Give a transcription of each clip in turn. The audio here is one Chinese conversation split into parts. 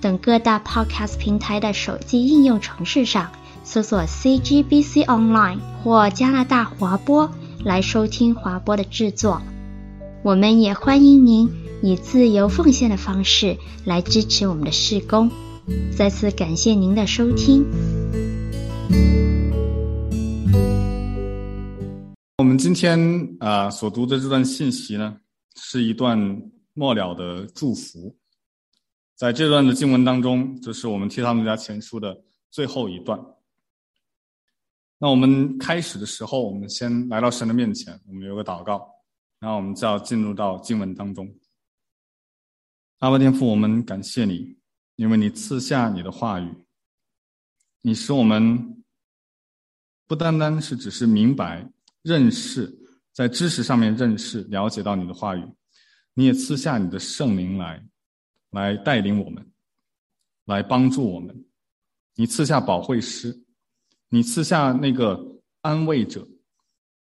等各大 Podcast 平台的手机应用程式上搜索 CGBC Online 或加拿大华播来收听华播的制作。我们也欢迎您以自由奉献的方式来支持我们的事工。再次感谢您的收听。我们今天啊、所读的这段信息呢，是一段末了的祝福。在这段的经文当中，这是我们提撒罗尼迦前书的最后一段。那我们开始的时候，我们先来到神的面前，我们有个祷告，然后我们就要进入到经文当中。阿爸天父，我们感谢你，因为你赐下你的话语，你使我们不单单是只是明白。认识，在知识上面认识、了解到你的话语，你也赐下你的圣灵来，来带领我们，来帮助我们。你赐下保惠师，你赐下那个安慰者，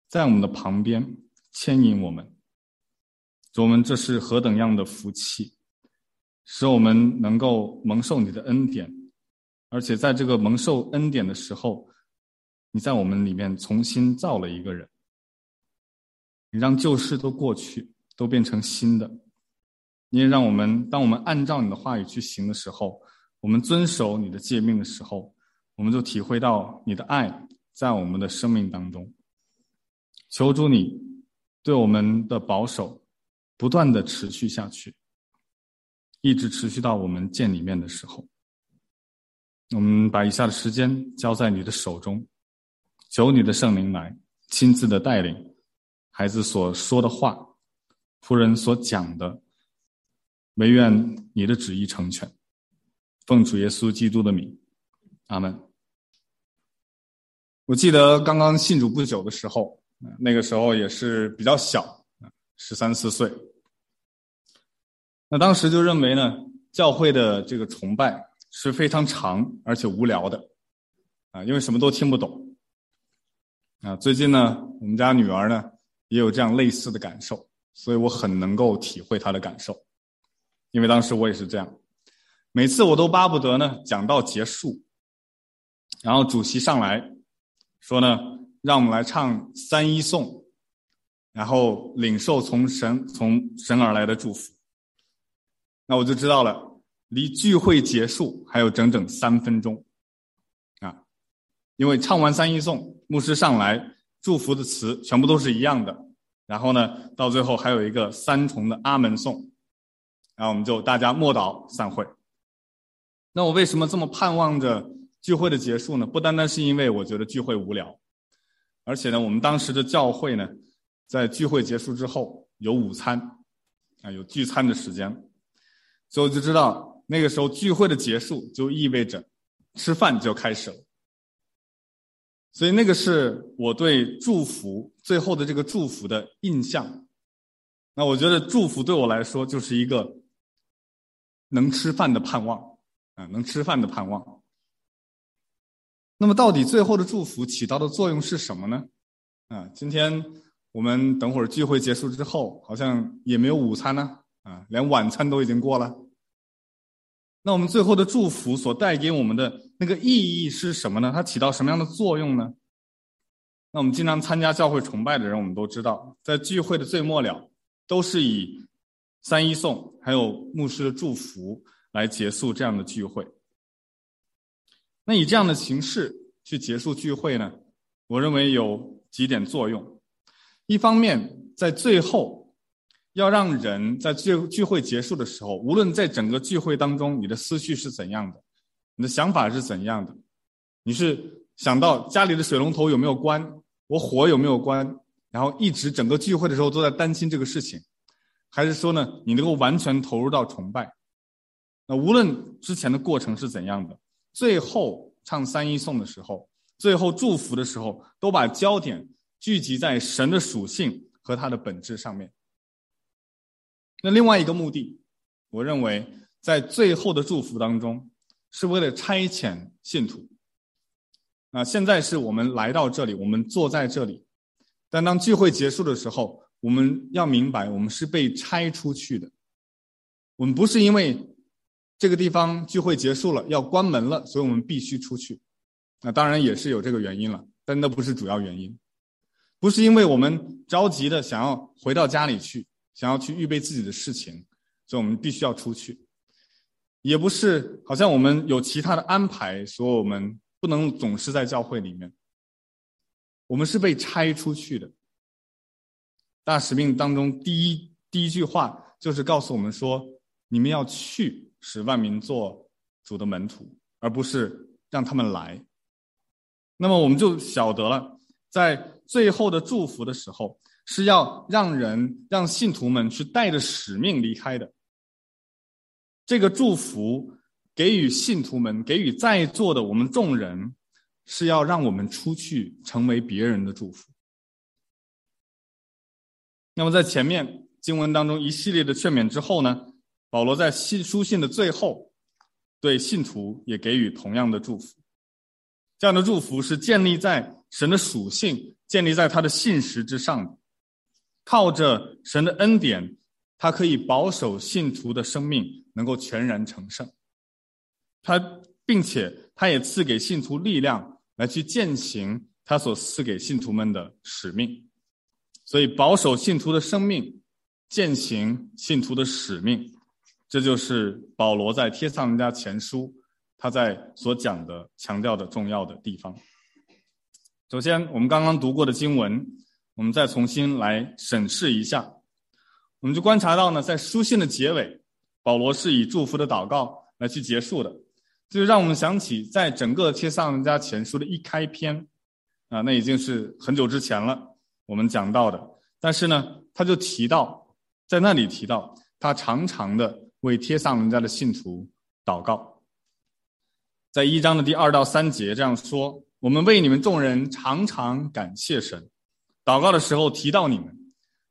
在我们的旁边牵引我们。我们这是何等样的福气，使我们能够蒙受你的恩典，而且在这个蒙受恩典的时候。你在我们里面重新造了一个人，你让旧事都过去，都变成新的。你也让我们，当我们按照你的话语去行的时候，我们遵守你的诫命的时候，我们就体会到你的爱在我们的生命当中。求主你对我们的保守不断的持续下去，一直持续到我们见里面的时候。我们把以下的时间交在你的手中。求你的圣灵来亲自的带领孩子所说的话，仆人所讲的，唯愿你的旨意成全。奉主耶稣基督的名，阿门。我记得刚刚信主不久的时候，那个时候也是比较小，十三四岁。那当时就认为呢，教会的这个崇拜是非常长而且无聊的，啊，因为什么都听不懂。啊，最近呢，我们家女儿呢也有这样类似的感受，所以我很能够体会她的感受，因为当时我也是这样，每次我都巴不得呢讲到结束，然后主席上来说呢，让我们来唱三一颂，然后领受从神从神而来的祝福，那我就知道了，离聚会结束还有整整三分钟。啊。因为唱完三一颂，牧师上来祝福的词全部都是一样的，然后呢，到最后还有一个三重的阿门颂，然后我们就大家默祷散会。那我为什么这么盼望着聚会的结束呢？不单单是因为我觉得聚会无聊，而且呢，我们当时的教会呢，在聚会结束之后有午餐，啊，有聚餐的时间，所以我就知道那个时候聚会的结束就意味着吃饭就开始了。所以那个是我对祝福最后的这个祝福的印象。那我觉得祝福对我来说就是一个能吃饭的盼望，啊，能吃饭的盼望。那么到底最后的祝福起到的作用是什么呢？啊，今天我们等会儿聚会结束之后，好像也没有午餐呢，啊，连晚餐都已经过了。那我们最后的祝福所带给我们的那个意义是什么呢？它起到什么样的作用呢？那我们经常参加教会崇拜的人，我们都知道，在聚会的最末了，都是以三一颂还有牧师的祝福来结束这样的聚会。那以这样的形式去结束聚会呢？我认为有几点作用。一方面，在最后。要让人在聚聚会结束的时候，无论在整个聚会当中，你的思绪是怎样的，你的想法是怎样的，你是想到家里的水龙头有没有关，我火有没有关，然后一直整个聚会的时候都在担心这个事情，还是说呢，你能够完全投入到崇拜？那无论之前的过程是怎样的，最后唱三一颂的时候，最后祝福的时候，都把焦点聚集在神的属性和他的本质上面。那另外一个目的，我认为在最后的祝福当中，是为了差遣信徒。那现在是我们来到这里，我们坐在这里，但当聚会结束的时候，我们要明白，我们是被拆出去的。我们不是因为这个地方聚会结束了要关门了，所以我们必须出去。那当然也是有这个原因了，但那不是主要原因。不是因为我们着急的想要回到家里去，想要去预备自己的事情，所以我们必须要出去。也不是好像我们有其他的安排，所以我们不能总是在教会里面。我们是被拆出去的。大使命当中第一第一句话就是告诉我们说：你们要去，使万民做主的门徒，而不是让他们来。那么我们就晓得了，在最后的祝福的时候，是要让人让信徒们去带着使命离开的。这个祝福给予信徒们，给予在座的我们众人，是要让我们出去成为别人的祝福。那么在前面经文当中一系列的劝勉之后呢，保罗在信书信的最后，对信徒也给予同样的祝福。这样的祝福是建立在神的属性，建立在他的信实之上的。靠着神的恩典，他可以保守信徒的生命能够全然成圣。他并且他也赐给信徒力量来去践行他所赐给信徒们的使命。所以保守信徒的生命，践行信徒的使命，这就是保罗在帖撒罗尼迦前书。他在所讲的、强调的重要的地方。首先，我们刚刚读过的经文，我们再重新来审视一下。我们就观察到呢，在书信的结尾，保罗是以祝福的祷告来去结束的，这就让我们想起，在整个帖撒罗尼迦前书的一开篇，啊，那已经是很久之前了，我们讲到的。但是呢，他就提到，在那里提到，他常常的为帖撒罗尼迦的信徒祷告。在一章的第二到三节这样说：“我们为你们众人常常感谢神，祷告的时候提到你们，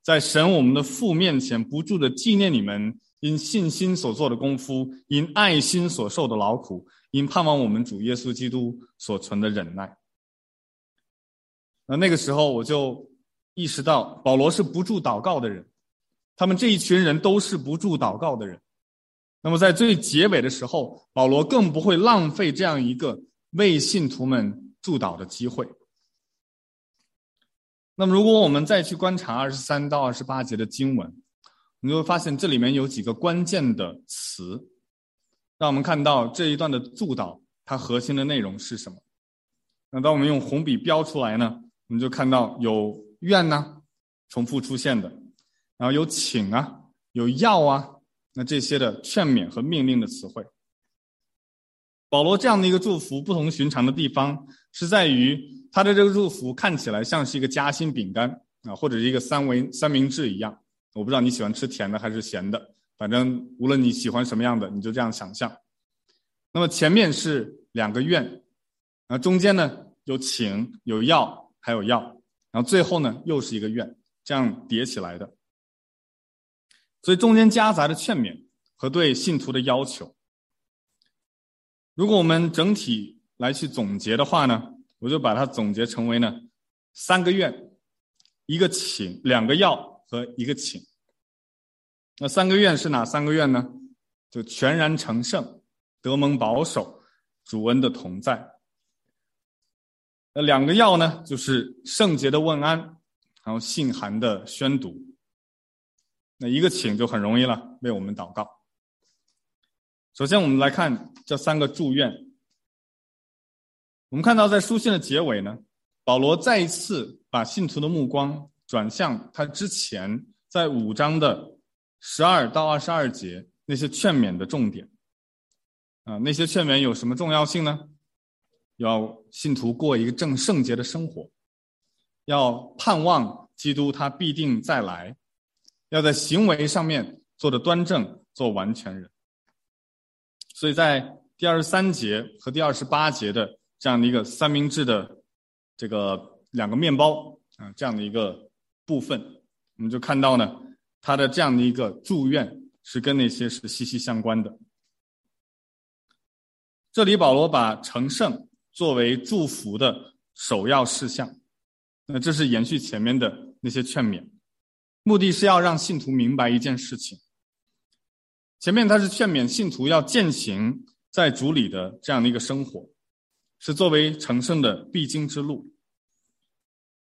在神我们的父面前不住的纪念你们因信心所做的功夫，因爱心所受的劳苦，因盼望我们主耶稣基督所存的忍耐。”那那个时候我就意识到，保罗是不住祷告的人，他们这一群人都是不住祷告的人。那么在最结尾的时候，保罗更不会浪费这样一个为信徒们祝祷的机会。那么，如果我们再去观察二十三到二十八节的经文，你就会发现这里面有几个关键的词，让我们看到这一段的祝祷它核心的内容是什么。那当我们用红笔标出来呢，我们就看到有愿呐，重复出现的，然后有请啊，有要啊。那这些的劝勉和命令的词汇，保罗这样的一个祝福不同寻常的地方是在于他的这个祝福看起来像是一个夹心饼干啊，或者是一个三维三明治一样。我不知道你喜欢吃甜的还是咸的，反正无论你喜欢什么样的，你就这样想象。那么前面是两个愿，啊，中间呢有请有要还有要，然后最后呢又是一个愿，这样叠起来的。所以中间夹杂着劝勉和对信徒的要求。如果我们整体来去总结的话呢，我就把它总结成为呢三个愿，一个请，两个要和一个请。那三个愿是哪三个愿呢？就全然成圣，得蒙保守，主恩的同在。那两个要呢，就是圣洁的问安，然后信函的宣读。那一个请就很容易了，为我们祷告。首先，我们来看这三个祝愿。我们看到，在书信的结尾呢，保罗再一次把信徒的目光转向他之前在五章的十二到二十二节那些劝勉的重点。啊，那些劝勉有什么重要性呢？要信徒过一个正圣洁的生活，要盼望基督他必定再来。要在行为上面做得端正，做完全人。所以在第二十三节和第二十八节的这样的一个三明治的这个两个面包啊，这样的一个部分，我们就看到呢，他的这样的一个祝愿是跟那些是息息相关的。这里保罗把成圣作为祝福的首要事项，那这是延续前面的那些劝勉，目的是要让信徒明白一件事情。前面他是劝勉信徒要践行在主里的这样的一个生活，是作为成圣的必经之路。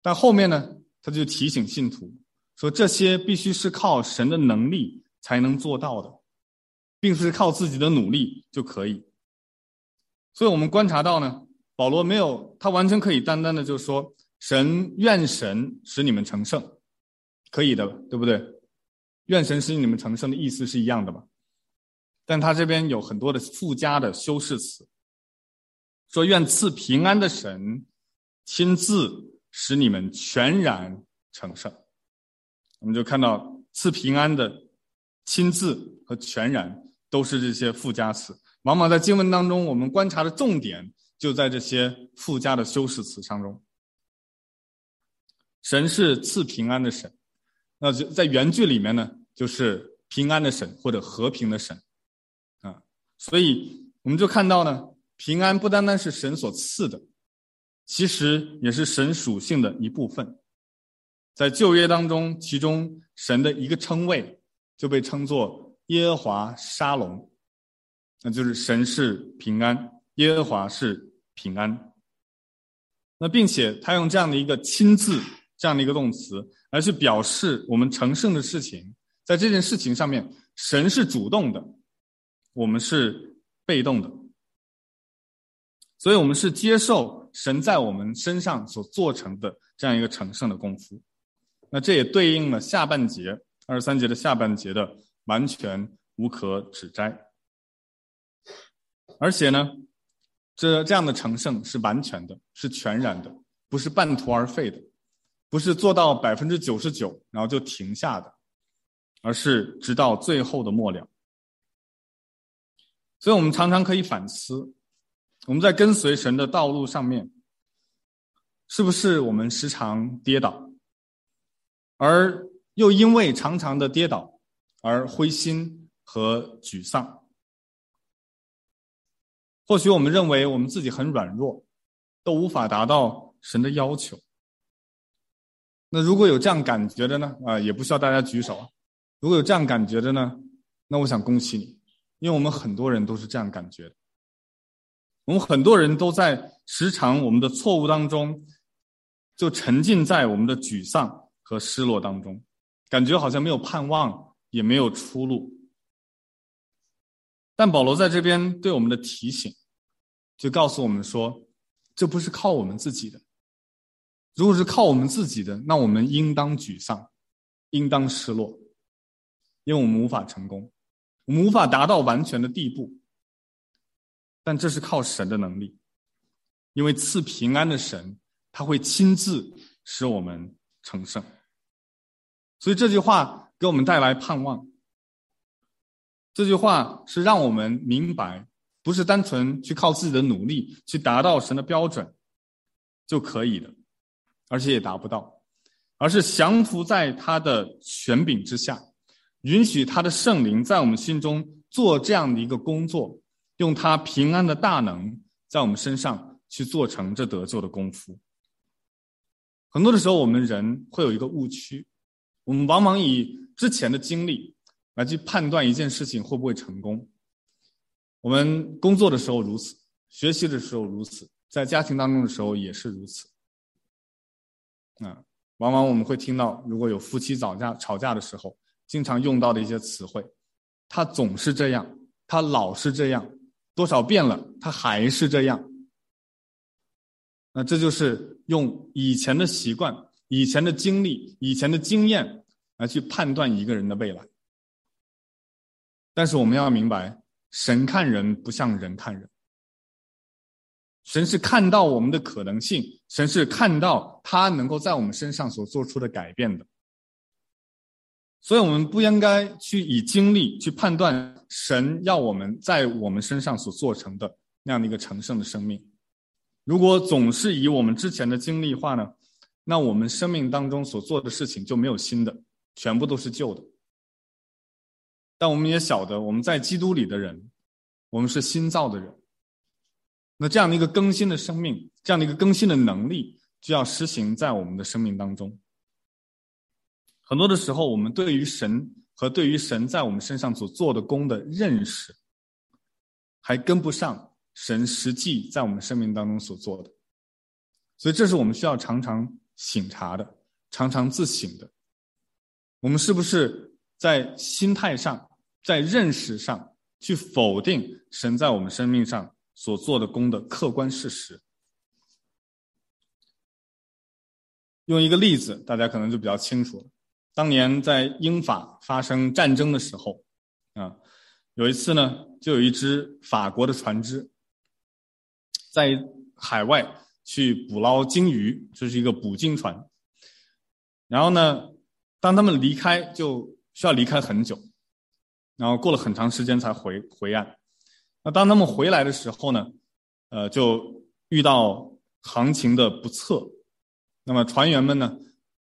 但后面呢，他就提醒信徒说，这些必须是靠神的能力才能做到的，并不是靠自己的努力就可以。所以我们观察到呢，保罗没有，他完全可以单单的就说，神愿神使你们成圣，可以的，对不对？愿神使你们成圣的意思是一样的吧？但他这边有很多的附加的修饰词，说愿赐平安的神亲自使你们全然成圣。我们就看到赐平安的亲自和全然都是这些附加词。往往在经文当中，我们观察的重点就在这些附加的修饰词当中。神是赐平安的神，那就在原句里面呢，就是平安的神或者和平的神，啊，所以我们就看到呢，平安不单单是神所赐的，其实也是神属性的一部分。在旧约当中，其中神的一个称谓就被称作耶和华沙龙。那就是神是平安，耶和华是平安。那并且他用这样的一个亲自这样的一个动词，来去表示我们成圣的事情，在这件事情上面，神是主动的，我们是被动的。所以，我们是接受神在我们身上所做成的这样一个成圣的功夫。那这也对应了下半节二十三节的下半节的完全无可指摘。而且呢，这这样的成圣是完全的，是全然的，不是半途而废的，不是做到百分之九十九然后就停下的，而是直到最后的末了。所以我们常常可以反思，我们在跟随神的道路上面，是不是我们时常跌倒，而又因为常常的跌倒而灰心和沮丧。或许我们认为我们自己很软弱，都无法达到神的要求。那如果有这样感觉的呢？啊，也不需要大家举手啊。如果有这样感觉的呢？那我想恭喜你，因为我们很多人都是这样感觉的。我们很多人都在时常我们的错误当中，就沉浸在我们的沮丧和失落当中，感觉好像没有盼望，也没有出路。但保罗在这边对我们的提醒，就告诉我们说，这不是靠我们自己的。如果是靠我们自己的，那我们应当沮丧，应当失落，因为我们无法成功，我们无法达到完全的地步。但这是靠神的能力，因为赐平安的神，他会亲自使我们成圣。所以这句话给我们带来盼望。这句话是让我们明白，不是单纯去靠自己的努力去达到神的标准就可以的，而且也达不到，而是降服在他的权柄之下，允许他的圣灵在我们心中做这样的一个工作，用他平安的大能在我们身上去做成这得救的功夫。很多的时候，我们人会有一个误区，我们往往以之前的经历。来去判断一件事情会不会成功。我们工作的时候如此，学习的时候如此，在家庭当中的时候也是如此。啊，往往我们会听到，如果有夫妻吵架吵架的时候，经常用到的一些词汇，他总是这样，他老是这样，多少遍了，他还是这样。那这就是用以前的习惯、以前的经历、以前的经验来去判断一个人的未来。但是我们要明白，神看人不像人看人。神是看到我们的可能性，神是看到他能够在我们身上所做出的改变的。所以，我们不应该去以经历去判断神要我们在我们身上所做成的那样的一个成圣的生命。如果总是以我们之前的经历话呢，那我们生命当中所做的事情就没有新的，全部都是旧的。但我们也晓得，我们在基督里的人，我们是新造的人。那这样的一个更新的生命，这样的一个更新的能力，就要施行在我们的生命当中。很多的时候，我们对于神和对于神在我们身上所做的工的认识，还跟不上神实际在我们生命当中所做的，所以这是我们需要常常省察的，常常自省的。我们是不是在心态上，在认识上去否定神在我们生命上所做的工的客观事实？用一个例子，大家可能就比较清楚了。当年在英法发生战争的时候，啊，有一次呢，就有一只法国的船只在海外去捕捞鲸鱼，这是一个捕鲸船。然后呢，当他们离开，就需要离开很久，然后过了很长时间才回回岸。那当他们回来的时候呢，呃，就遇到行情的不测，那么船员们呢，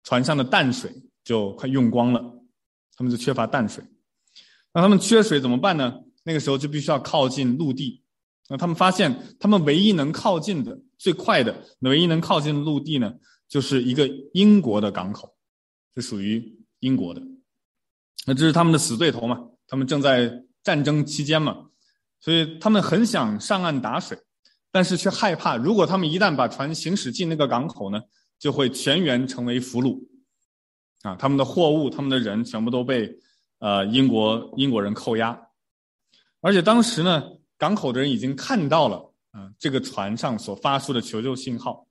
船上的淡水。就快用光了，他们就缺乏淡水。那他们缺水怎么办呢？那个时候就必须要靠近陆地。那他们发现，他们唯一能靠近的、最快的、唯一能靠近的陆地呢，就是一个英国的港口，是属于英国的。那这是他们的死对头嘛？他们正在战争期间嘛，所以他们很想上岸打水，但是却害怕，如果他们一旦把船行驶进那个港口呢，就会全员成为俘虏。啊，他们的货物、他们的人全部都被呃英国英国人扣押，而且当时呢，港口的人已经看到了啊这个船上所发出的求救信号，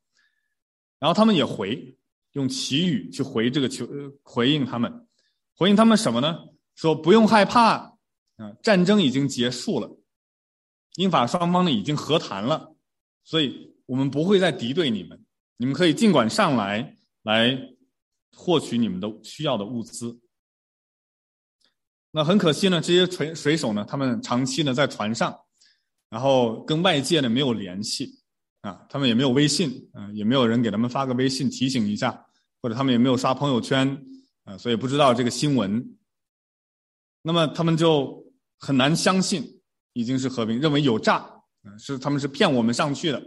然后他们也回用祈语去回这个求回应他们，回应他们什么呢？说不用害怕啊，战争已经结束了，英法双方呢已经和谈了，所以我们不会再敌对你们，你们可以尽管上来来。获取你们的需要的物资。那很可惜呢，这些水水手呢，他们长期呢在船上，然后跟外界呢没有联系啊，他们也没有微信，啊，也没有人给他们发个微信提醒一下，或者他们也没有刷朋友圈啊，所以不知道这个新闻。那么他们就很难相信已经是和平，认为有诈啊，是他们是骗我们上去的。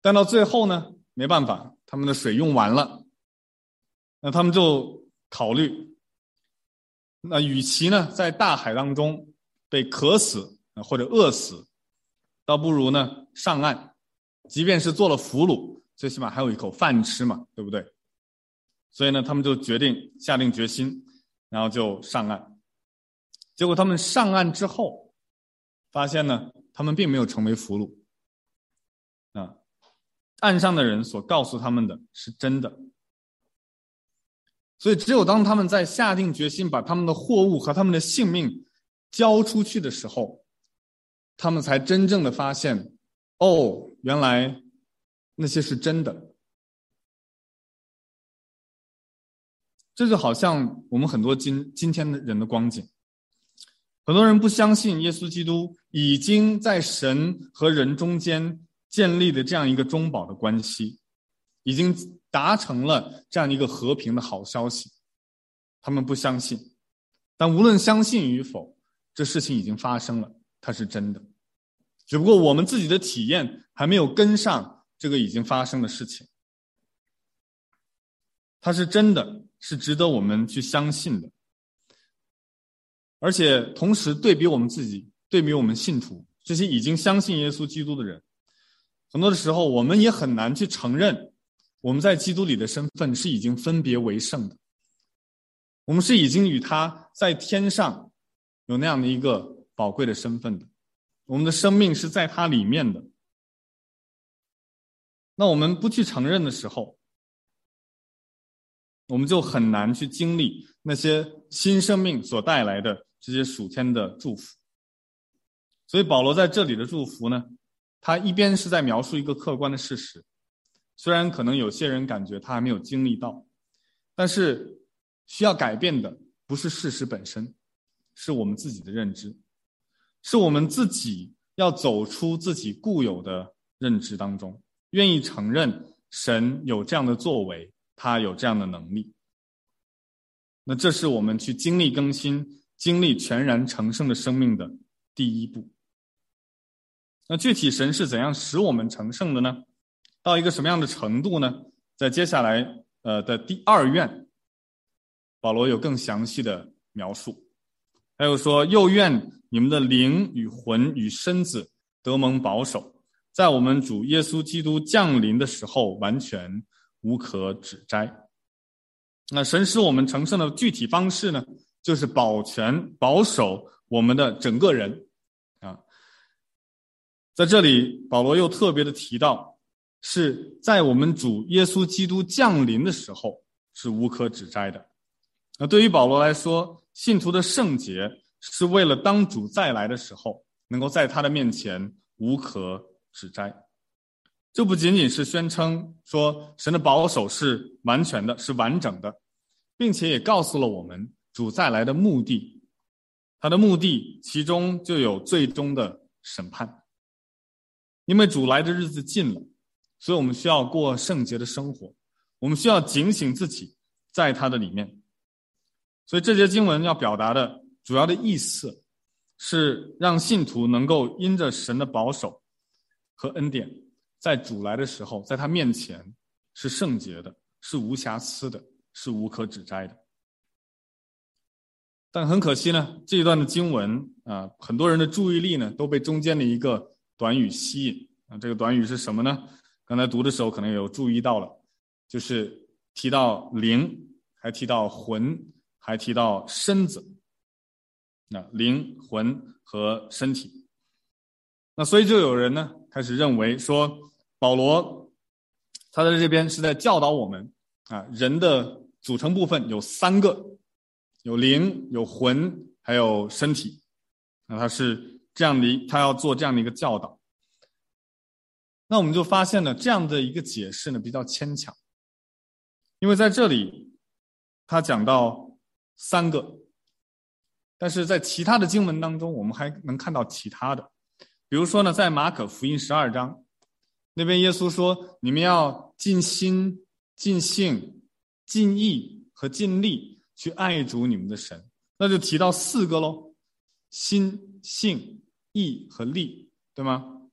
但到最后呢，没办法，他们的水用完了。那他们就考虑，那与其呢在大海当中被渴死或者饿死，倒不如呢上岸，即便是做了俘虏，最起码还有一口饭吃嘛，对不对？所以呢，他们就决定下定决心，然后就上岸。结果他们上岸之后，发现呢，他们并没有成为俘虏，啊，岸上的人所告诉他们的是真的。所以，只有当他们在下定决心把他们的货物和他们的性命交出去的时候，他们才真正的发现，哦，原来那些是真的。这就好像我们很多今今天的人的光景，很多人不相信耶稣基督已经在神和人中间建立的这样一个中保的关系，已经。达成了这样一个和平的好消息，他们不相信，但无论相信与否，这事情已经发生了，它是真的。只不过我们自己的体验还没有跟上这个已经发生的事情，它是真的，是值得我们去相信的。而且同时对比我们自己，对比我们信徒这些已经相信耶稣基督的人，很多的时候我们也很难去承认。我们在基督里的身份是已经分别为圣的，我们是已经与他在天上有那样的一个宝贵的身份的，我们的生命是在他里面的。那我们不去承认的时候，我们就很难去经历那些新生命所带来的这些属天的祝福。所以保罗在这里的祝福呢，他一边是在描述一个客观的事实。虽然可能有些人感觉他还没有经历到，但是需要改变的不是事实本身，是我们自己的认知，是我们自己要走出自己固有的认知当中，愿意承认神有这样的作为，他有这样的能力。那这是我们去经历更新、经历全然成圣的生命的第一步。那具体神是怎样使我们成圣的呢？到一个什么样的程度呢？在接下来呃的第二愿，保罗有更详细的描述。还有说，又愿你们的灵与魂与身子得蒙保守，在我们主耶稣基督降临的时候，完全无可指摘。那神使我们成圣的具体方式呢，就是保全、保守我们的整个人啊。在这里，保罗又特别的提到，是在我们主耶稣基督降临的时候是无可指摘的。那对于保罗来说，信徒的圣洁是为了当主再来的时候，能够在他的面前无可指摘。这不仅仅是宣称说神的保守是完全的、是完整的，并且也告诉了我们主再来的目的。他的目的其中就有最终的审判。因为主来的日子近了，所以我们需要过圣洁的生活，我们需要警醒自己，在他的里面。所以这节经文要表达的主要的意思，是让信徒能够因着神的保守和恩典。在主来的时候，在他面前是圣洁的，是无瑕疵的，是无可指摘的。但很可惜呢，这一段的经文啊，很多人的注意力呢都被中间的一个短语吸引啊。这个短语是什么呢？刚才读的时候可能有注意到了，就是提到灵，还提到魂，还提到身子。那灵魂和身体，那所以就有人呢开始认为说。保罗，他在这边是在教导我们啊，人的组成部分有三个，有灵、有魂，还有身体。那他是这样的，他要做这样的一个教导。那我们就发现了这样的一个解释呢，比较牵强，因为在这里他讲到三个，但是在其他的经文当中，我们还能看到其他的，比如说呢，在马可福音十二章。那边耶稣说：“你们要尽心、尽性、尽意和尽力去爱主你们的神。”那就提到四个喽：心、性、意和力，对吗？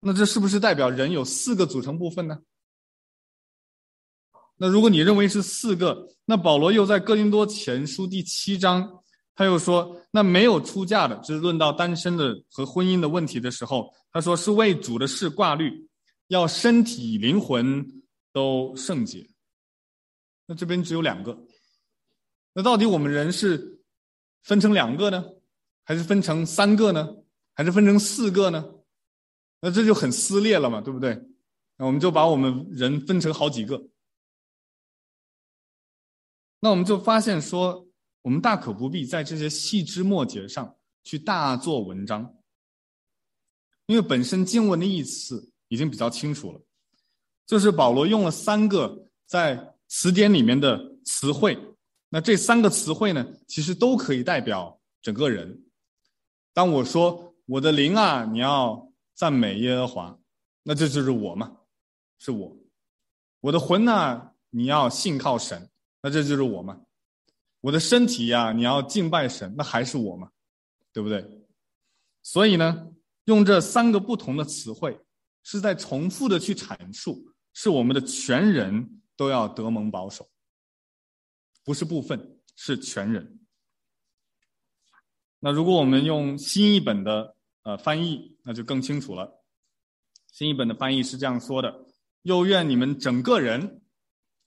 那这是不是代表人有四个组成部分呢？那如果你认为是四个，那保罗又在哥林多前书第七章。他又说：“那没有出嫁的，就是论到单身的和婚姻的问题的时候，他说是为主的事挂虑，要身体灵魂都圣洁。那这边只有两个，那到底我们人是分成两个呢，还是分成三个呢，还是分成四个呢？那这就很撕裂了嘛，对不对？那我们就把我们人分成好几个，那我们就发现说。”我们大可不必在这些细枝末节上去大做文章，因为本身经文的意思已经比较清楚了，就是保罗用了三个在词典里面的词汇，那这三个词汇呢，其实都可以代表整个人。当我说我的灵啊，你要赞美耶和华，那这就是我嘛，是我；我的魂呐，你要信靠神，那这就是我嘛。我的身体呀，你要敬拜神，那还是我嘛，对不对？所以呢，用这三个不同的词汇，是在重复的去阐述，是我们的全人都要得蒙保守，不是部分，是全人。那如果我们用新译本的呃翻译，那就更清楚了。新译本的翻译是这样说的：又愿你们整个人，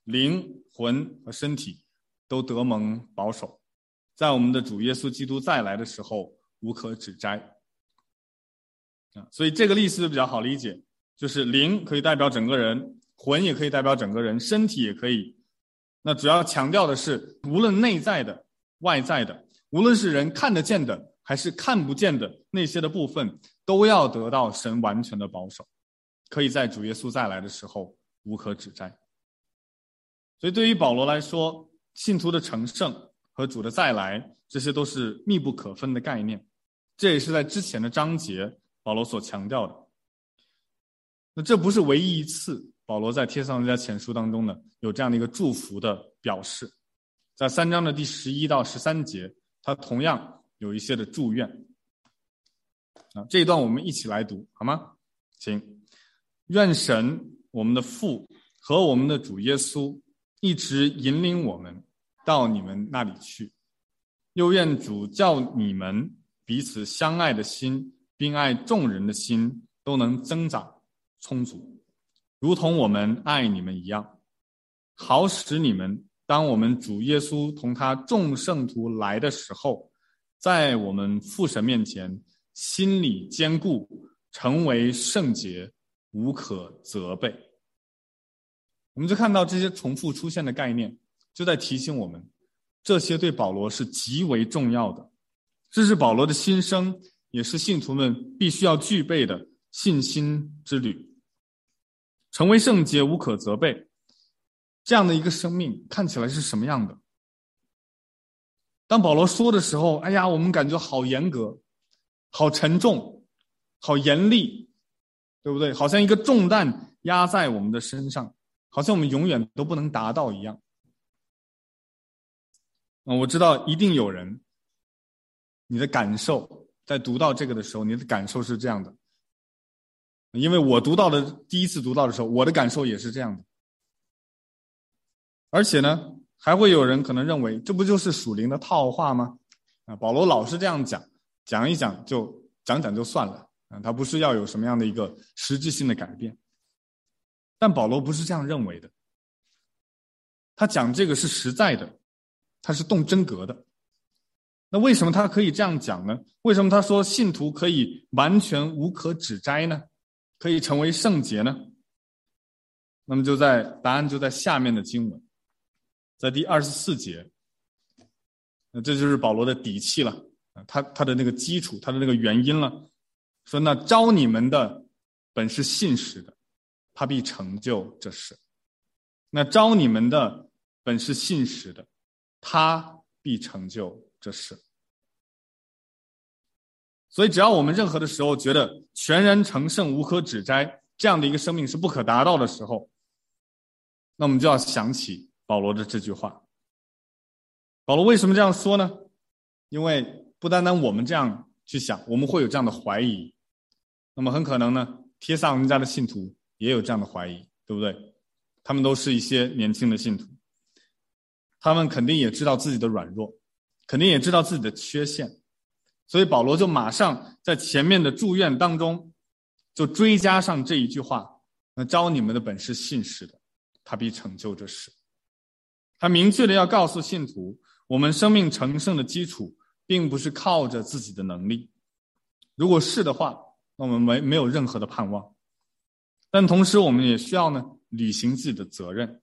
灵魂和身体。都得蒙保守，在我们的主耶稣基督再来的时候无可指摘啊！所以这个例子比较好理解，就是灵可以代表整个人，魂也可以代表整个人，身体也可以。那主要强调的是，无论内在的、外在的，无论是人看得见的还是看不见的那些的部分，都要得到神完全的保守，可以在主耶稣再来的时候无可指摘。所以对于保罗来说，信徒的成圣和主的再来，这些都是密不可分的概念。这也是在之前的章节保罗所强调的。那这不是唯一一次保罗在帖撒罗尼迦前书当中呢，有这样的一个祝福的表示，在三章的第十一到十三节，他同样有一些的祝愿。啊，这一段我们一起来读好吗？请，愿神我们的父和我们的主耶稣一直引领我们到你们那里去，又愿主叫你们彼此相爱的心，并爱众人的心都能增长。充足，如同我们爱你们一样，好使你们当我们主耶稣同他众圣徒来的时候，在我们父神面前心里坚固，成为圣洁，无可责备。我们就看到这些重复出现的概念，就在提醒我们，这些对保罗是极为重要的。这是保罗的心声，也是信徒们必须要具备的信心之旅。成为圣洁，无可责备，这样的一个生命看起来是什么样的？当保罗说的时候，哎呀，我们感觉好严格，好沉重，好严厉，对不对？好像一个重担压在我们的身上，好像我们永远都不能达到一样。嗯，我知道一定有人，你的感受在读到这个的时候，你的感受是这样的。因为我读到的第一次读到的时候，我的感受也是这样的。而且呢，还会有人可能认为，这不就是属灵的套话吗？啊，保罗老是这样讲，讲一讲就讲讲就算了啊，他不是要有什么样的一个实质性的改变。但保罗不是这样认为的，他讲这个是实在的，他是动真格的。那为什么他可以这样讲呢？为什么他说信徒可以完全无可指摘呢？可以成为圣洁呢？那么就在答案就在下面的经文，在第二十四节，那这就是保罗的底气了，他他的那个基础，他的那个原因了。说那招你们的本是信实的，他必成就这事。那招你们的本是信实的，他必成就这事。所以，只要我们任何的时候觉得全然成圣、无可指摘这样的一个生命是不可达到的时候，那我们就要想起保罗的这句话。保罗为什么这样说呢？因为不单单我们这样去想，我们会有这样的怀疑。那么很可能呢，帖撒罗尼迦的信徒也有这样的怀疑，对不对？他们都是一些年轻的信徒，他们肯定也知道自己的软弱，肯定也知道自己的缺陷。所以保罗就马上在前面的祝愿当中，就追加上这一句话：“那招你们的本是信实的，他必成就这事。”他明确的要告诉信徒，我们生命成圣的基础，并不是靠着自己的能力。如果是的话，那我们没没有任何的盼望。但同时，我们也需要呢履行自己的责任。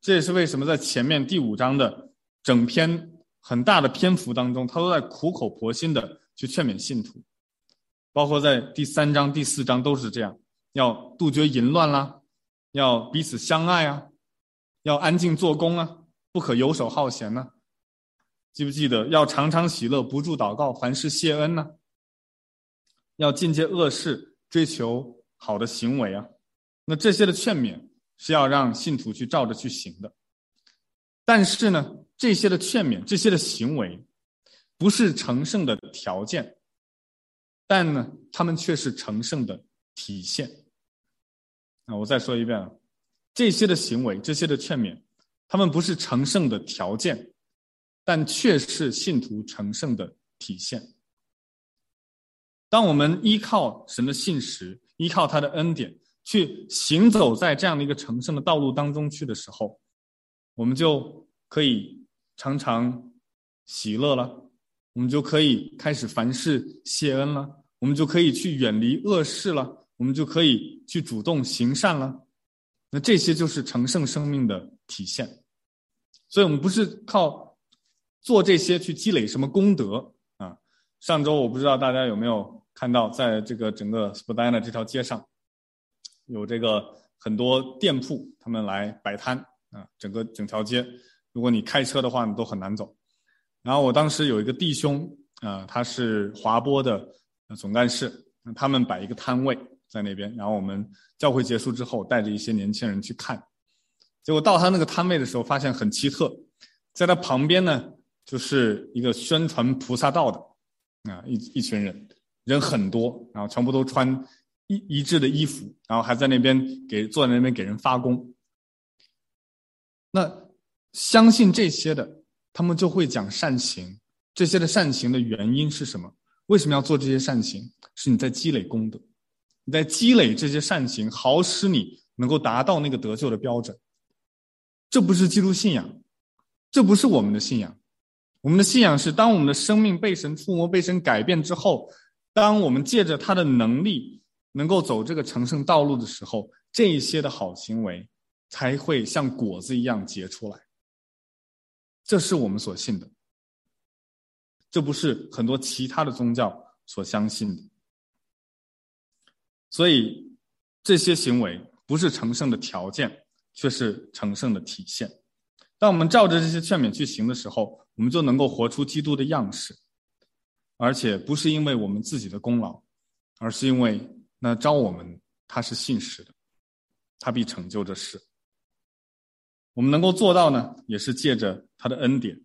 这也是为什么在前面第五章的整篇很大的篇幅当中，他都在苦口婆心的。去劝勉信徒，包括在第三章、第四章都是这样，要杜绝淫乱啦，要彼此相爱啊，要安静做工啊，不可游手好闲呢。记不记得要常常喜乐，不住祷告，凡事谢恩呢？要尽戒恶事，追求好的行为啊。那这些的劝勉是要让信徒去照着去行的。但是呢，这些的劝勉，这些的行为。不是成圣的条件，但呢，他们却是成圣的体现。啊，我再说一遍，这些的行为，这些的劝勉，他们不是成圣的条件，但却是信徒成圣的体现。当我们依靠神的信实，依靠他的恩典，去行走在这样的一个成圣的道路当中去的时候，我们就可以常常喜乐了。我们就可以开始凡事谢恩了，我们就可以去远离恶事了，我们就可以去主动行善了。那这些就是成圣生命的体现。所以，我们不是靠做这些去积累什么功德啊。上周我不知道大家有没有看到，在这个整个 Spadina 这条街上，有这个很多店铺，他们来摆摊啊，整个整条街，如果你开车的话，你都很难走。然后我当时有一个弟兄啊、他是华波的总干事，他们摆一个摊位在那边，然后我们教会结束之后，带着一些年轻人去看，结果到他那个摊位的时候，发现很奇特，在他旁边呢，就是一个宣传菩萨道的啊，一一群人，人很多，然后全部都穿一一致的衣服，然后还在那边给坐在那边给人发功。那相信这些的。他们就会讲善行，这些的善行的原因是什么？为什么要做这些善行？是你在积累功德，你在积累这些善行，好使你能够达到那个得救的标准。这不是基督信仰，这不是我们的信仰。我们的信仰是，当我们的生命被神触摸、被神改变之后，当我们借着他的能力能够走这个成圣道路的时候，这一些的好行为才会像果子一样结出来。这是我们所信的，这不是很多其他的宗教所相信的。所以这些行为不是成圣的条件，却是成圣的体现。当我们照着这些劝勉去行的时候，我们就能够活出基督的样式，而且不是因为我们自己的功劳，而是因为那招我们他是信实的，他必成就这事。我们能够做到呢，也是借着他的恩典，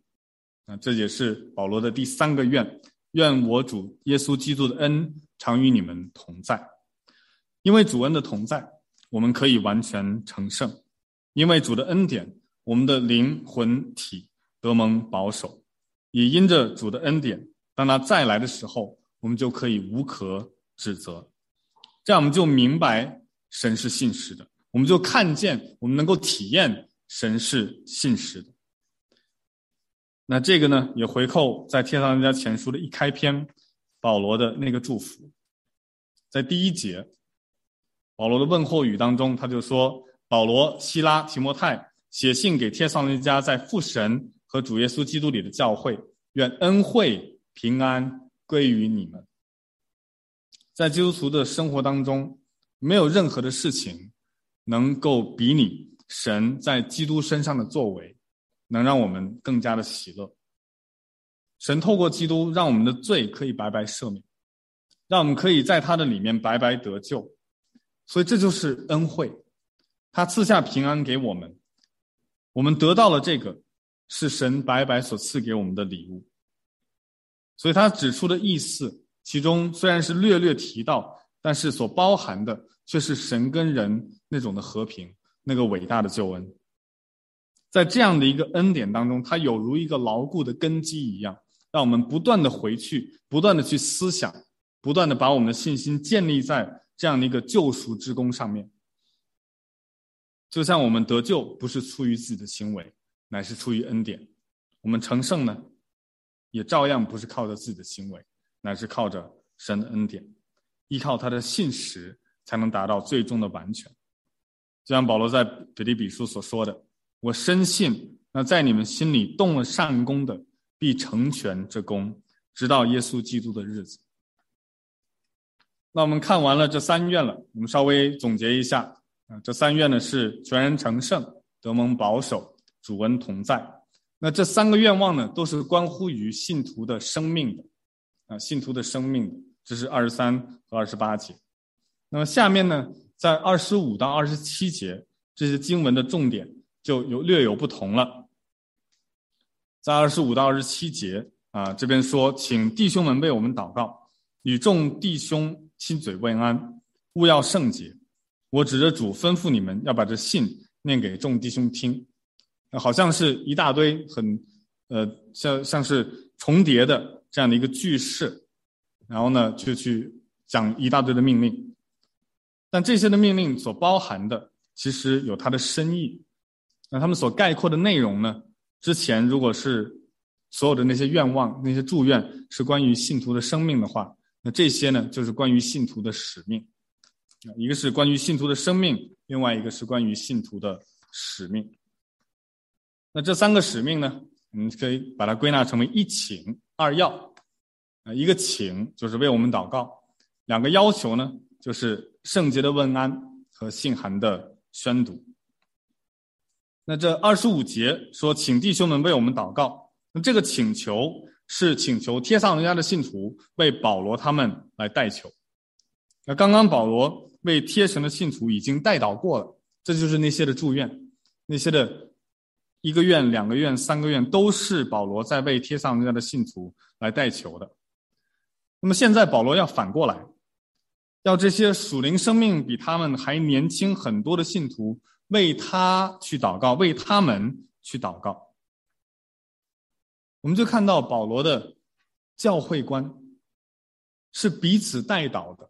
啊，这也是保罗的第三个愿：愿我主耶稣基督的恩常与你们同在。因为主恩的同在，我们可以完全成圣；因为主的恩典，我们的灵魂体得蒙保守；也因着主的恩典，当他再来的时候，我们就可以无可指责。这样我们就明白神是信实的，我们就看见，我们能够体验。神是信实的。那这个呢，也回扣在《帖撒罗尼迦前书》的一开篇，保罗的那个祝福，在第一节，保罗的问候语当中，他就说：“保罗、西拉、提摩太写信给帖撒罗尼迦在父神和主耶稣基督里的教会，愿恩惠平安归于你们。”在基督徒的生活当中，没有任何的事情能够比拟。神在基督身上的作为，能让我们更加的喜乐。神透过基督，让我们的罪可以白白赦免，让我们可以在他的里面白白得救。所以这就是恩惠，他赐下平安给我们，我们得到了这个，是神白白所赐给我们的礼物。所以他指出的意思，其中虽然是略略提到，但是所包含的却是神跟人那种的和平。那个伟大的救恩，在这样的一个恩典当中，它有如一个牢固的根基一样，让我们不断的回去，不断的去思想，不断的把我们的信心建立在这样的一个救赎之功上面。就像我们得救不是出于自己的行为，乃是出于恩典；我们成圣呢，也照样不是靠着自己的行为，乃是靠着神的恩典，依靠他的信实，才能达到最终的完全。就像保罗在腓立比书所说的：“我深信，那在你们心里动了善工的，必成全这工，直到耶稣基督的日子。”那我们看完了这三愿了，我们稍微总结一下啊，这三愿呢是全然成圣、德蒙保守、主恩同在。那这三个愿望呢，都是关乎于信徒的生命的啊，信徒的生命，这是二十三和二十八节。那么下面呢？在二十五到二十七节，这些经文的重点就有略有不同了。在二十五到二十七节啊，这边说，请弟兄们为我们祷告，与众弟兄亲嘴问安，务要圣洁。我指着主吩咐你们要把这信念给众弟兄听，好像是一大堆很呃像像是重叠的这样的一个句式，然后呢就去讲一大堆的命令。但这些的命令所包含的，其实有它的深意。那他们所概括的内容呢？之前如果是所有的那些愿望、那些祝愿是关于信徒的生命的话，那这些呢，就是关于信徒的使命。一个是关于信徒的生命，另外一个是关于信徒的使命。那这三个使命呢，我们可以把它归纳成为一请二要。啊，一个请就是为我们祷告，两个要求呢，就是。圣洁的问安和信函的宣读。那这二十五节说，请弟兄们为我们祷告，那这个请求是请求帖撒罗尼迦的信徒为保罗他们来代求。那刚刚保罗为帖神的信徒已经代祷过了，这就是那些的祝愿，那些的一个愿、两个愿、三个愿，都是保罗在为帖撒罗尼迦的信徒来代求的。那么现在保罗要反过来，要这些属灵生命比他们还年轻很多的信徒为他去祷告，为他们去祷告。我们就看到保罗的教会观是彼此代祷的，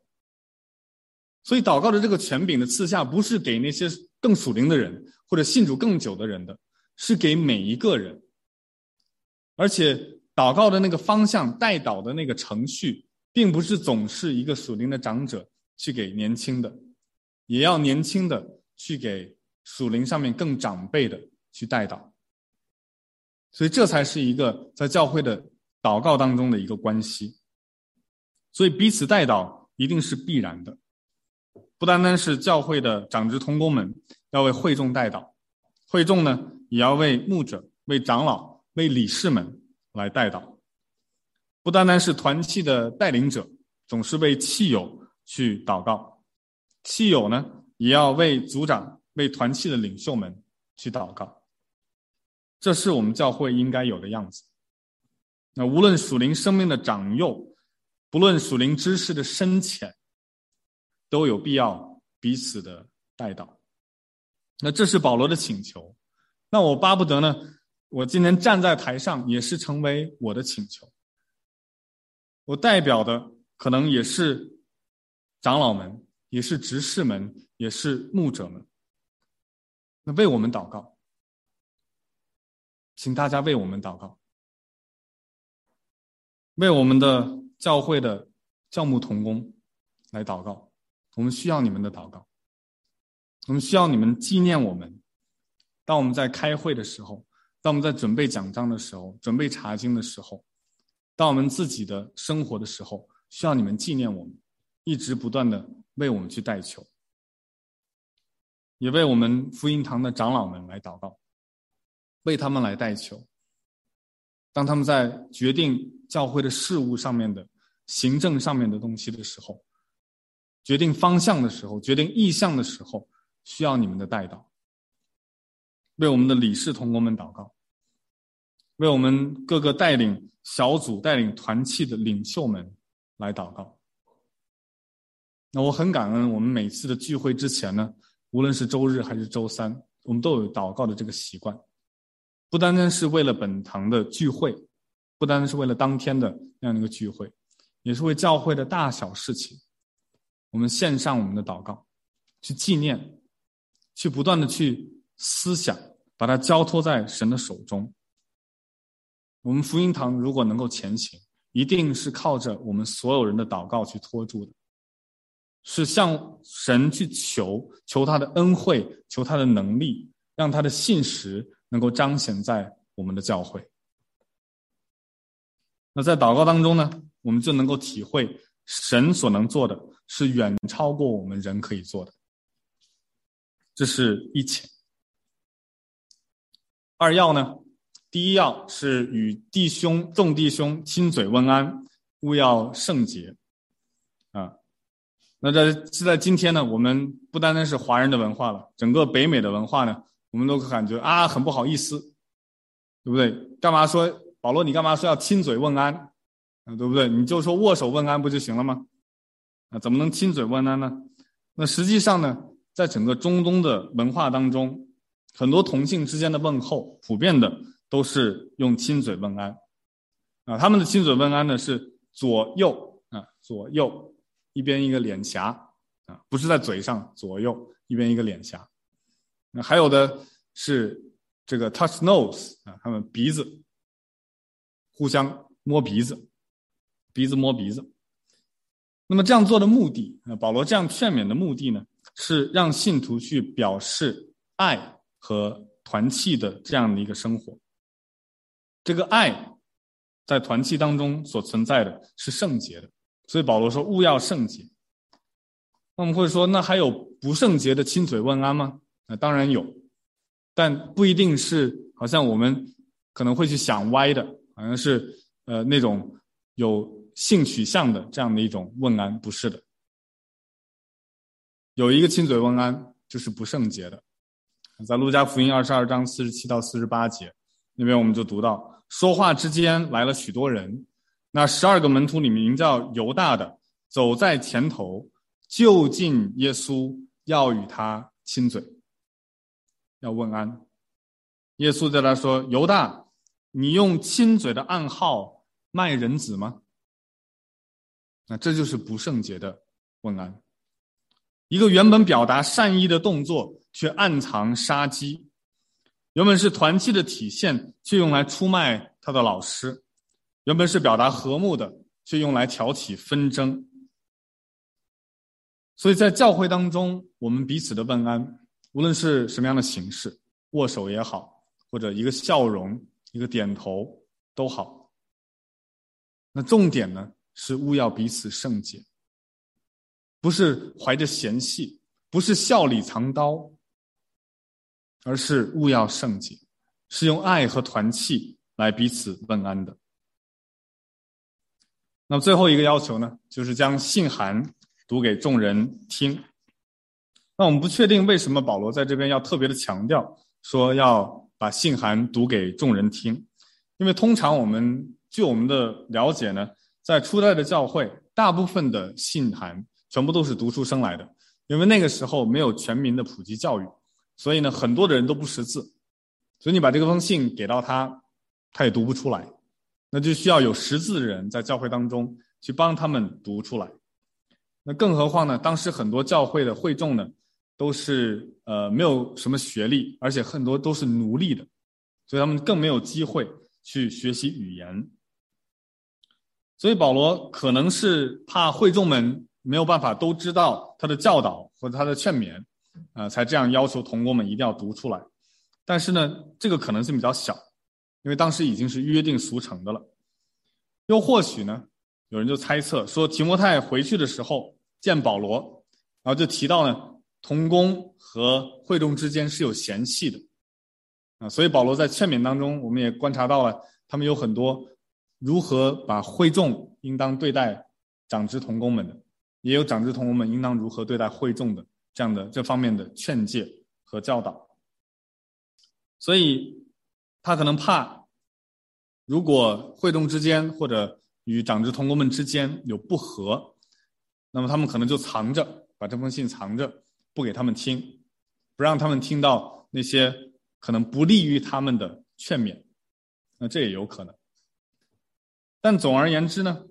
所以祷告的这个权柄的赐下不是给那些更属灵的人或者信主更久的人的，是给每一个人，而且。祷告的那个方向，代祷的那个程序，并不是总是一个属灵的长者去给年轻的，也要年轻的去给属灵上面更长辈的去代祷。所以这才是一个在教会的祷告当中的一个关系。所以彼此代祷一定是必然的，不单单是教会的长职同工们要为会众代祷，会众呢也要为牧者、为长老、为理事们。来代祷，不单单是团契的带领者，总是为契友去祷告，契友呢也要为组长、为团契的领袖们去祷告。这是我们教会应该有的样子。那无论属灵生命的长幼，不论属灵知识的深浅，都有必要彼此的代祷。那这是保罗的请求。那我巴不得呢。我今天站在台上，也是成为我的请求。我代表的可能也是长老们，也是执事们，也是牧者们。那为我们祷告，请大家为我们祷告，为我们的教会的教牧同工来祷告。我们需要你们的祷告，我们需要你们纪念我们。当我们在开会的时候。当我们在准备讲章的时候，准备查经的时候，当我们自己的生活的时候，需要你们纪念我们，一直不断的为我们去代求，也为我们福音堂的长老们来祷告，为他们来代求。当他们在决定教会的事务上面的行政上面的东西的时候，决定方向的时候，决定意向的时候，需要你们的代祷。为我们的理事同工们祷告，为我们各个带领小组、带领团契的领袖们来祷告。那我很感恩，我们每次的聚会之前呢，无论是周日还是周三，我们都有祷告的这个习惯。不单单是为了本堂的聚会，不单单是为了当天的那样的一个聚会，也是为教会的大小事情，我们献上我们的祷告，去纪念，去不断的去思想。把它交托在神的手中。我们福音堂如果能够前行，一定是靠着我们所有人的祷告去托住的，是向神去求，求他的恩惠，求他的能力，让他的信实能够彰显在我们的教会。那在祷告当中呢，我们就能够体会神所能做的是远超过我们人可以做的。这是一切。二要呢，第一要是与弟兄众弟兄亲嘴问安，务要圣洁，啊，那在是在今天呢，我们不单单是华人的文化了，整个北美的文化呢，我们都感觉啊很不好意思，对不对？干嘛说保罗？你干嘛说要亲嘴问安？啊，对不对？你就说握手问安不就行了吗？啊，怎么能亲嘴问安呢？那实际上呢，在整个中东的文化当中。很多同性之间的问候，普遍的都是用亲嘴问安，啊，他们的亲嘴问安呢是左右啊，左右一边一个脸颊啊，不是在嘴上，左右一边一个脸颊。那还有的是这个 touch nose 啊，他们鼻子互相摸鼻子，鼻子摸鼻子。那么这样做的目的，啊，保罗这样劝勉的目的呢，是让信徒去表示爱。和团契的这样的一个生活，这个爱在团契当中所存在的是圣洁的，所以保罗说务要圣洁。那我们会说，那还有不圣洁的亲嘴问安吗？那当然有，但不一定是好像我们可能会去想歪的，好像是呃那种有性取向的这样的一种问安，不是的。有一个亲嘴问安就是不圣洁的，在路加福音二十二章四十七到四十八节那边我们就读到，说话之间来了许多人，那十二个门徒里面名叫犹大的走在前头，就近耶稣要与他亲嘴，要问安。耶稣对他说：“犹大，你用亲嘴的暗号卖人子吗？”那这就是不圣洁的问安。一个原本表达善意的动作，却暗藏杀机；原本是团契的体现，却用来出卖他的老师；原本是表达和睦的，却用来挑起纷争。所以在教会当中，我们彼此的问安，无论是什么样的形式，握手也好，或者一个笑容、一个点头都好。那重点呢，是务要彼此圣洁。不是怀着嫌隙，不是笑里藏刀，而是务要圣洁，是用爱和团契来彼此问安的。那么最后一个要求呢，就是将信函读给众人听。那我们不确定为什么保罗在这边要特别的强调，说要把信函读给众人听，因为通常我们据我们的了解呢，在初代的教会，大部分的信函。全部都是读出声来的，因为那个时候没有全民的普及教育，所以呢，很多的人都不识字，所以你把这个封信给到他，他也读不出来，那就需要有识字的人在教会当中去帮他们读出来。那更何况呢，当时很多教会的会众呢，都是呃没有什么学历，而且很多都是奴隶的，所以他们更没有机会去学习语言。所以保罗可能是怕会众们。没有办法都知道他的教导或者他的劝勉，呃，才这样要求同工们一定要读出来。但是呢，这个可能性比较小，因为当时已经是约定俗成的了。又或许呢，有人就猜测说，提摩太回去的时候见保罗，然后就提到呢，同工和会众之间是有嫌隙的，啊，所以保罗在劝勉当中，我们也观察到了他们有很多如何把会众应当对待长执同工们的。也有长执同工们应当如何对待会众的这样的这方面的劝诫和教导，所以他可能怕，如果会众之间或者与长执同工们之间有不和，那么他们可能就藏着，把这封信藏着，不给他们听，不让他们听到那些可能不利于他们的劝勉，那这也有可能。但总而言之呢，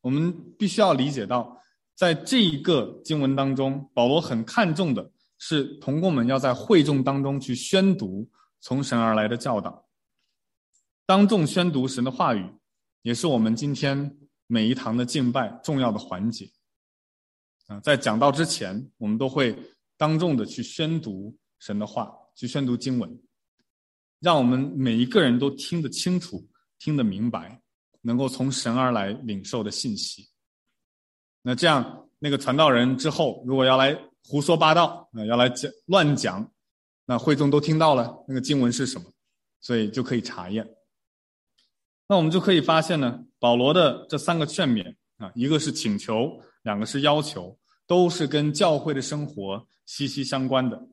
我们必须要理解到。在这一个经文当中，保罗很看重的是同工们要在会众当中去宣读从神而来的教导，当众宣读神的话语，也是我们今天每一堂的敬拜重要的环节。啊，在讲道之前，我们都会当众的去宣读神的话，去宣读经文，让我们每一个人都听得清楚、听得明白，能够从神而来领受的信息。那这样，那个传道人之后如果要来胡说八道，啊，要来讲乱讲，那会众都听到了那个经文是什么，所以就可以查验。那我们就可以发现呢，保罗的这三个劝勉啊，一个是请求，两个是要求，都是跟教会的生活息息相关的。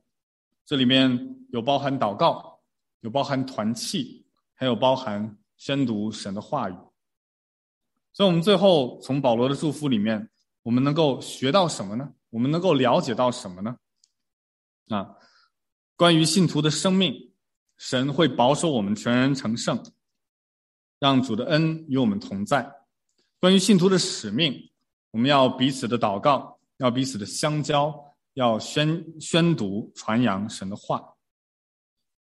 这里面有包含祷告，有包含团契，还有包含宣读神的话语。所以，我们最后从保罗的祝福里面。我们能够学到什么呢？我们能够了解到什么呢？啊，关于信徒的生命，神会保守我们全人成圣，让主的恩与我们同在。关于信徒的使命，我们要彼此的祷告，要彼此的相交，要宣宣读传扬神的话。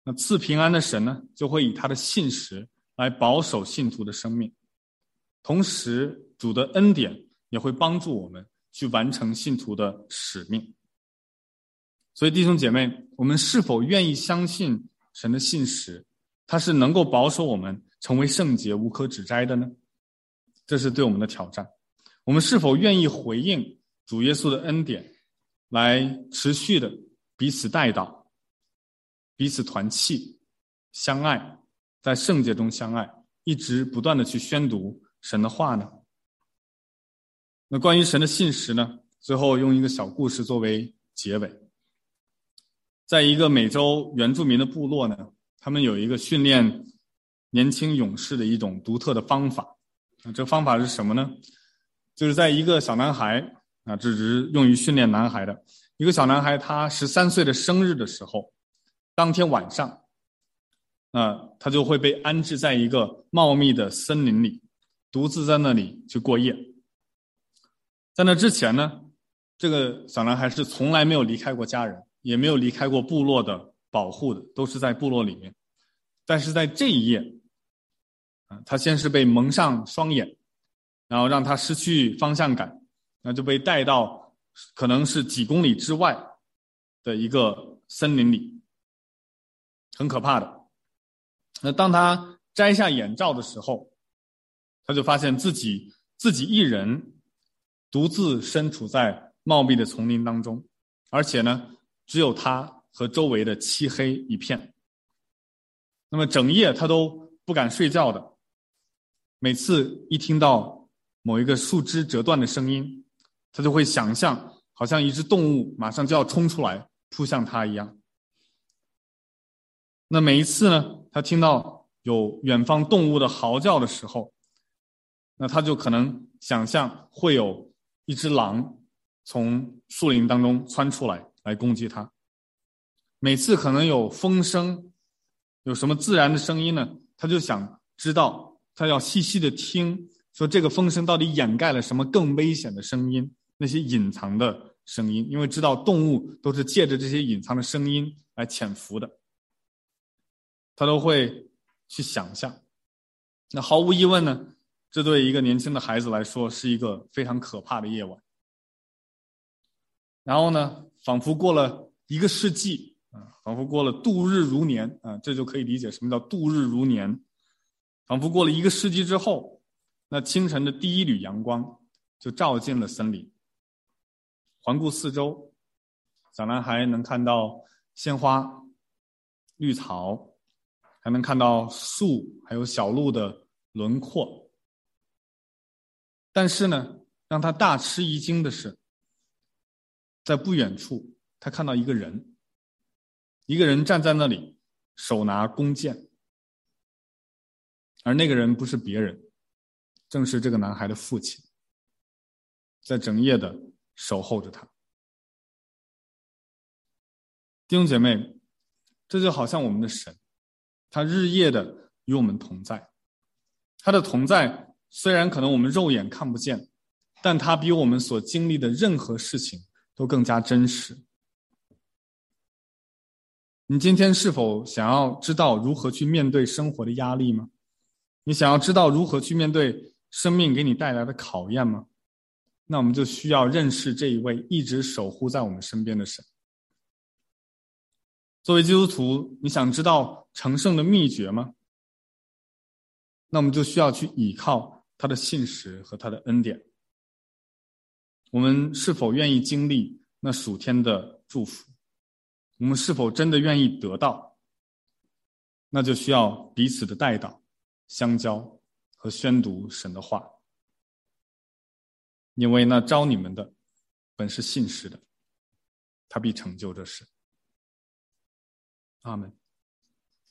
那赐平安的神呢，就会以他的信实来保守信徒的生命，同时主的恩典。也会帮助我们去完成信徒的使命。所以，弟兄姐妹，我们是否愿意相信神的信使？他是能够保守我们成为圣洁、无可指摘的呢？这是对我们的挑战。我们是否愿意回应主耶稣的恩典，来持续的彼此代祷、彼此团契、相爱，在圣洁中相爱，一直不断的去宣读神的话呢？那关于神的信实呢？最后用一个小故事作为结尾。在一个美洲原住民的部落呢，他们有一个训练年轻勇士的一种独特的方法。啊，这方法是什么呢？就是在一个小男孩啊，这只是用于训练男孩的一个小男孩，他十三岁的生日的时候，当天晚上，啊，他就会被安置在一个茂密的森林里，独自在那里去过夜。在那之前呢，这个小男孩是从来没有离开过家人，也没有离开过部落的保护的，都是在部落里面。但是在这一夜，啊，他先是被蒙上双眼，然后让他失去方向感，那就被带到可能是几公里之外的一个森林里，很可怕的。那当他摘下眼罩的时候，他就发现自己自己一人。独自身处在茂密的丛林当中，而且呢，只有他和周围的漆黑一片。那么整夜他都不敢睡觉的。每次一听到某一个树枝折断的声音，他就会想象好像一只动物马上就要冲出来扑向他一样。那每一次呢，他听到有远方动物的嚎叫的时候，那他就可能想象会有。一只狼从树林当中窜出来，来攻击他。每次可能有风声，有什么自然的声音呢？他就想知道，他要细细的听，说这个风声到底掩盖了什么更危险的声音，那些隐藏的声音。因为知道动物都是借着这些隐藏的声音来潜伏的，他都会去想象。那毫无疑问呢？这对一个年轻的孩子来说是一个非常可怕的夜晚。然后呢，仿佛过了一个世纪啊，仿佛过了度日如年啊，这就可以理解什么叫度日如年。仿佛过了一个世纪之后，那清晨的第一缕阳光就照进了森林。环顾四周，小男孩能看到鲜花、绿草，还能看到树，还有小路的轮廓。但是呢，让他大吃一惊的是，在不远处，他看到一个人，一个人站在那里，手拿弓箭，而那个人不是别人，正是这个男孩的父亲，在整夜的守候着他。弟兄姐妹，这就好像我们的神，他日夜的与我们同在，他的同在。虽然可能我们肉眼看不见，但它比我们所经历的任何事情都更加真实。你今天是否想要知道如何去面对生活的压力吗？你想要知道如何去面对生命给你带来的考验吗？那我们就需要认识这一位一直守护在我们身边的神。作为基督徒，你想知道成圣的秘诀吗？那我们就需要去依靠。他的信实和他的恩典，我们是否愿意经历那属天的祝福？我们是否真的愿意得到？那就需要彼此的代祷、相交和宣读神的话，因为那招你们的本是信实的，他必成就这事。阿门。